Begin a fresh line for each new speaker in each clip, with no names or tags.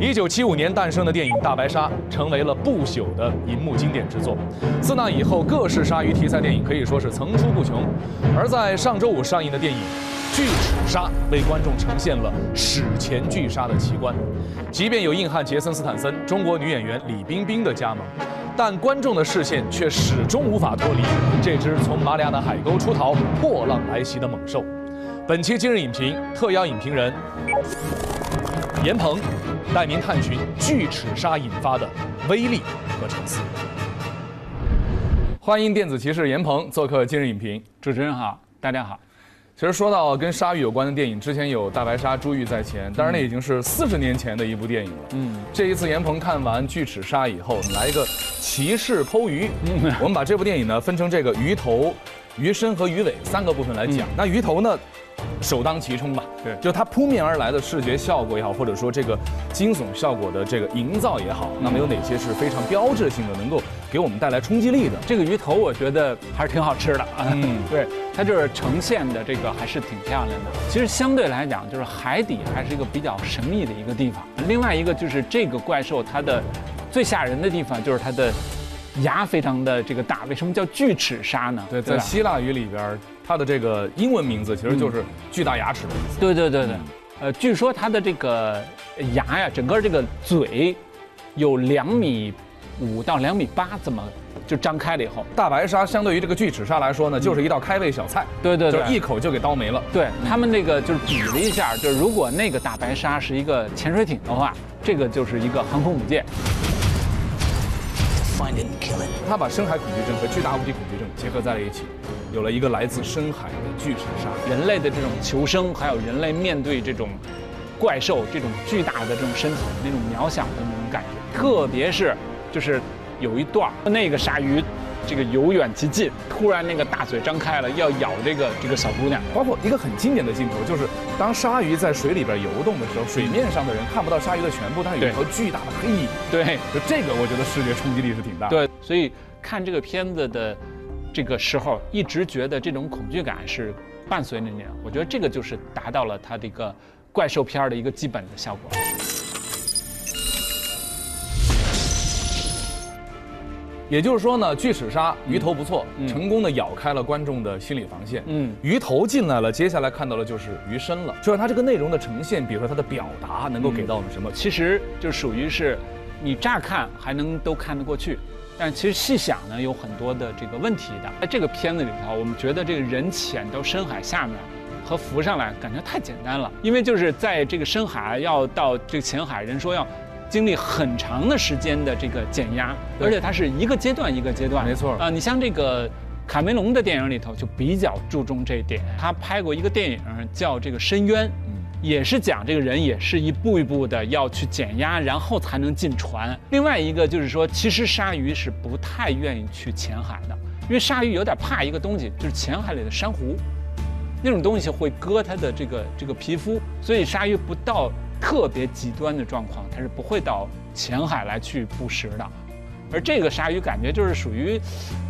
一九七五年诞生的电影《大白鲨》成为了不朽的银幕经典之作。自那以后，各式鲨鱼题材电影可以说是层出不穷。而在上周五上映的电影《巨齿鲨》，为观众呈现了史前巨鲨的奇观。即便有硬汉杰森·斯坦森、中国女演员李冰冰的加盟，但观众的视线却始终无法脱离这只从马里亚纳海沟出逃、破浪来袭的猛兽。本期今日影评特邀影评人严鹏。带您探寻巨齿鲨引发的威力和沉思。欢迎电子骑士严鹏做客今日影评。
主持人好，大家好。
其实说到跟鲨鱼有关的电影，之前有《大白鲨》《珠玉在前》，当然那已经是四十年前的一部电影了。嗯，这一次严鹏看完《巨齿鲨》以后，来一个骑士剖鱼。嗯我们把这部电影呢分成这个鱼头、鱼身和鱼尾三个部分来讲。那鱼头呢？首当其冲吧，
对，
就它扑面而来的视觉效果也好，或者说这个惊悚效果的这个营造也好，那么有哪些是非常标志性的，能够给我们带来冲击力的？
这个鱼头我觉得还是挺好吃的，嗯，对，它就是呈现的这个还是挺漂亮的。其实相对来讲，就是海底还是一个比较神秘的一个地方。另外一个就是这个怪兽它的最吓人的地方就是它的牙非常的这个大。为什么叫锯齿鲨呢？
对，在希腊语里边。它的这个英文名字其实就是巨大牙齿的意思。
对对对对，呃，据说它的这个牙呀，整个这个嘴有两米五到两米八这么就张开了以后，
大白鲨相对于这个巨齿鲨来说呢，就是一道开胃小菜。
对对，
就一口就给叨没了。
对他们那个就是比了一下，就是如果那个大白鲨是一个潜水艇的话，这个就是一个航空母舰。
他把深海恐惧症和巨大无敌恐惧症结合在了一起。有了一个来自深海的巨齿鲨，
人类的这种求生，还有人类面对这种怪兽、这种巨大的这种身体那种渺小的那种感觉，特别是就是有一段那个鲨鱼这个由远及近，突然那个大嘴张开了要咬这个这个小姑娘，
包括一个很经典的镜头，就是当鲨鱼在水里边游动的时候，水面上的人看不到鲨鱼的全部，但有一条巨大的黑影。
对，
就这个我觉得视觉冲击力是挺大。
对，所以看这个片子的。这个时候一直觉得这种恐惧感是伴随着你，我觉得这个就是达到了它这个怪兽片的一个基本的效果。
也就是说呢，巨齿鲨鱼头不错，成功的咬开了观众的心理防线。嗯，鱼头进来了，接下来看到的就是鱼身了。就是它这个内容的呈现，比如说它的表达，能够给到我们什么？
其实就属于是，你乍看还能都看得过去。但其实细想呢，有很多的这个问题的。在这个片子里头，我们觉得这个人潜到深海下面和浮上来，感觉太简单了。因为就是在这个深海要到这个浅海，人说要经历很长的时间的这个减压，而且它是一个阶段一个阶段。
没错
啊，你像这个卡梅隆的电影里头就比较注重这一点。他拍过一个电影叫这个《深渊》。也是讲这个人也是一步一步的要去减压，然后才能进船。另外一个就是说，其实鲨鱼是不太愿意去浅海的，因为鲨鱼有点怕一个东西，就是浅海里的珊瑚，那种东西会割它的这个这个皮肤，所以鲨鱼不到特别极端的状况，它是不会到浅海来去捕食的。而这个鲨鱼感觉就是属于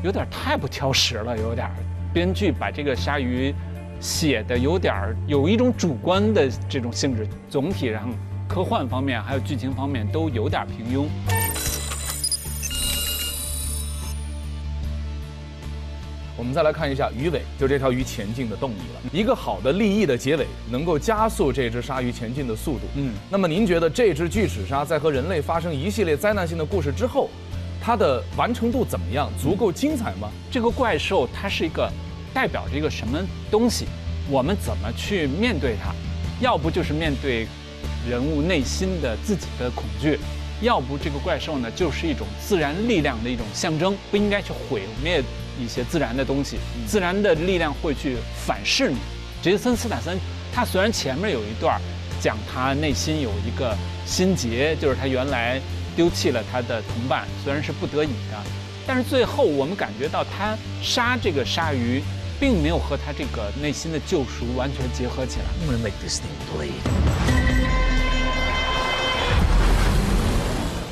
有点太不挑食了，有点。编剧把这个鲨鱼。写的有点儿有一种主观的这种性质，总体上科幻方面还有剧情方面都有点平庸。
我们再来看一下鱼尾，就这条鱼前进的动力了。一个好的立意的结尾，能够加速这只鲨鱼前进的速度。嗯，那么您觉得这只巨齿鲨在和人类发生一系列灾难性的故事之后，它的完成度怎么样？足够精彩吗？
这个怪兽它是一个。代表着一个什么东西？我们怎么去面对它？要不就是面对人物内心的自己的恐惧，要不这个怪兽呢就是一种自然力量的一种象征，不应该去毁灭一些自然的东西，自然的力量会去反噬你。杰森斯坦森他虽然前面有一段讲他内心有一个心结，就是他原来丢弃了他的同伴，虽然是不得已的，但是最后我们感觉到他杀这个鲨鱼。并没有和他这个内心的救赎完全结合起来。
I'm gonna make this thing bleed.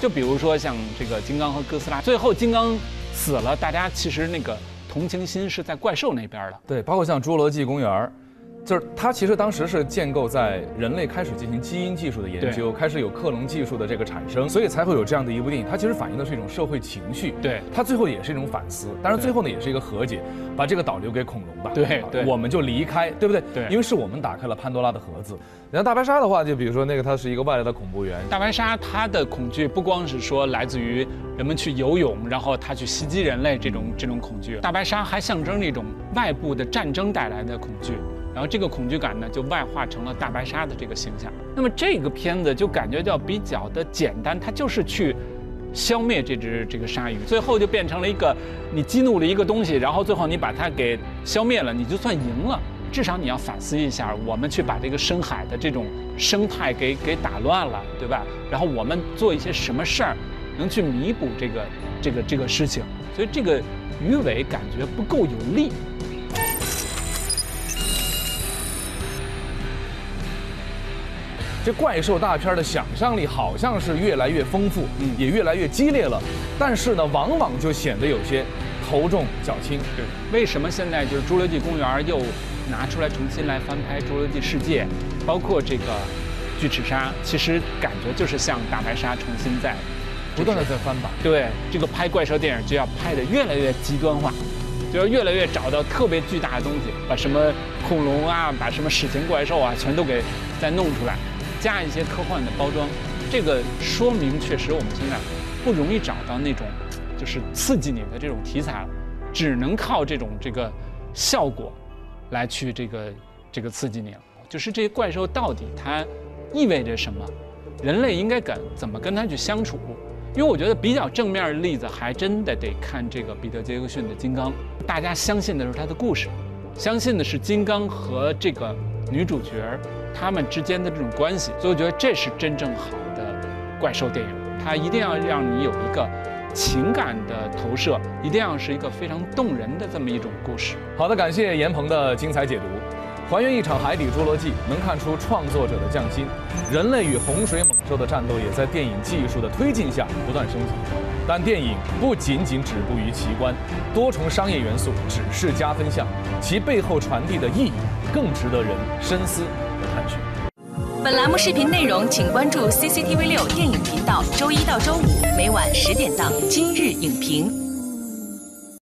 就比如说像这个金刚和哥斯拉，最后金刚死了，大家其实那个同情心是在怪兽那边的。
对，包括像侏罗纪公园儿，就是它其实当时是建构在人类开始进行基因技术的研究，开始有克隆技术的这个产生，所以才会有这样的一部电影。它其实反映的是一种社会情绪，
对
它最后也是一种反思。当然最后呢也是一个和解，把这个岛留给恐龙吧，啊
对对
我们就离开，对不对？
对
因为是我们打开了潘多拉的盒子。然后大白鲨的话，就比如说那个它是一个外来的恐怖源，
大白鲨它的恐惧不光是说来自于人们去游泳，然后它去袭击人类这种这种恐惧，大白鲨还象征着一种外部的战争带来的恐惧。然后这个恐惧感呢，就外化成了大白鲨的这个形象。那么这个片子就感觉到比较的简单，它就是去消灭这只这个鲨鱼，最后就变成了一个你激怒了一个东西，然后最后你把它给消灭了，你就算赢了。至少你要反思一下，我们去把这个深海的这种生态给给打乱了，对吧？然后我们做一些什么事儿，能去弥补这个这个这个事情。所以这个鱼尾感觉不够有力。
这怪兽大片的想象力好像是越来越丰富，
嗯
也越来越激烈了，但是呢，往往就显得有些头重脚轻。
对，为什么现在就是《侏罗纪公园》又拿出来重新来翻拍《侏罗纪世界》，包括这个巨齿鲨，其实感觉就是像大白鲨重新在
不断的在翻版。
对这个拍怪兽电影就要拍的越来越极端化，就要越来越找到特别巨大的东西，把什么恐龙啊，把什么史前怪兽啊，全都给再弄出来，加一些科幻的包装。这个说明确实我们现在不容易找到那种就是刺激你的这种题材了，只能靠这种这个效果来去这个这个刺激你了。就是这些怪兽到底它意味着什么？人类应该跟怎么跟它去相处？因为我觉得比较正面的例子，还真的得看这个彼得·杰克逊的《金刚》。大家相信的是他的故事，相信的是金刚和这个女主角他们之间的这种关系，所以我觉得这是真正好的怪兽电影。它一定要让你有一个情感的投射，一定要是一个非常动人的这么一种故事。
好的，感谢严鹏的精彩解读。还原一场海底侏罗纪，能看出创作者的匠心。人类与洪水猛兽的战斗，也在电影技术的推进下不断升级。但电影不仅仅止步于奇观，多重商业元素只是加分项，其背后传递的意义更值得人深思和探寻。
本栏目视频内容，请关注 CCTV 六电影频道，周一到周五每晚十点档《今日影评》。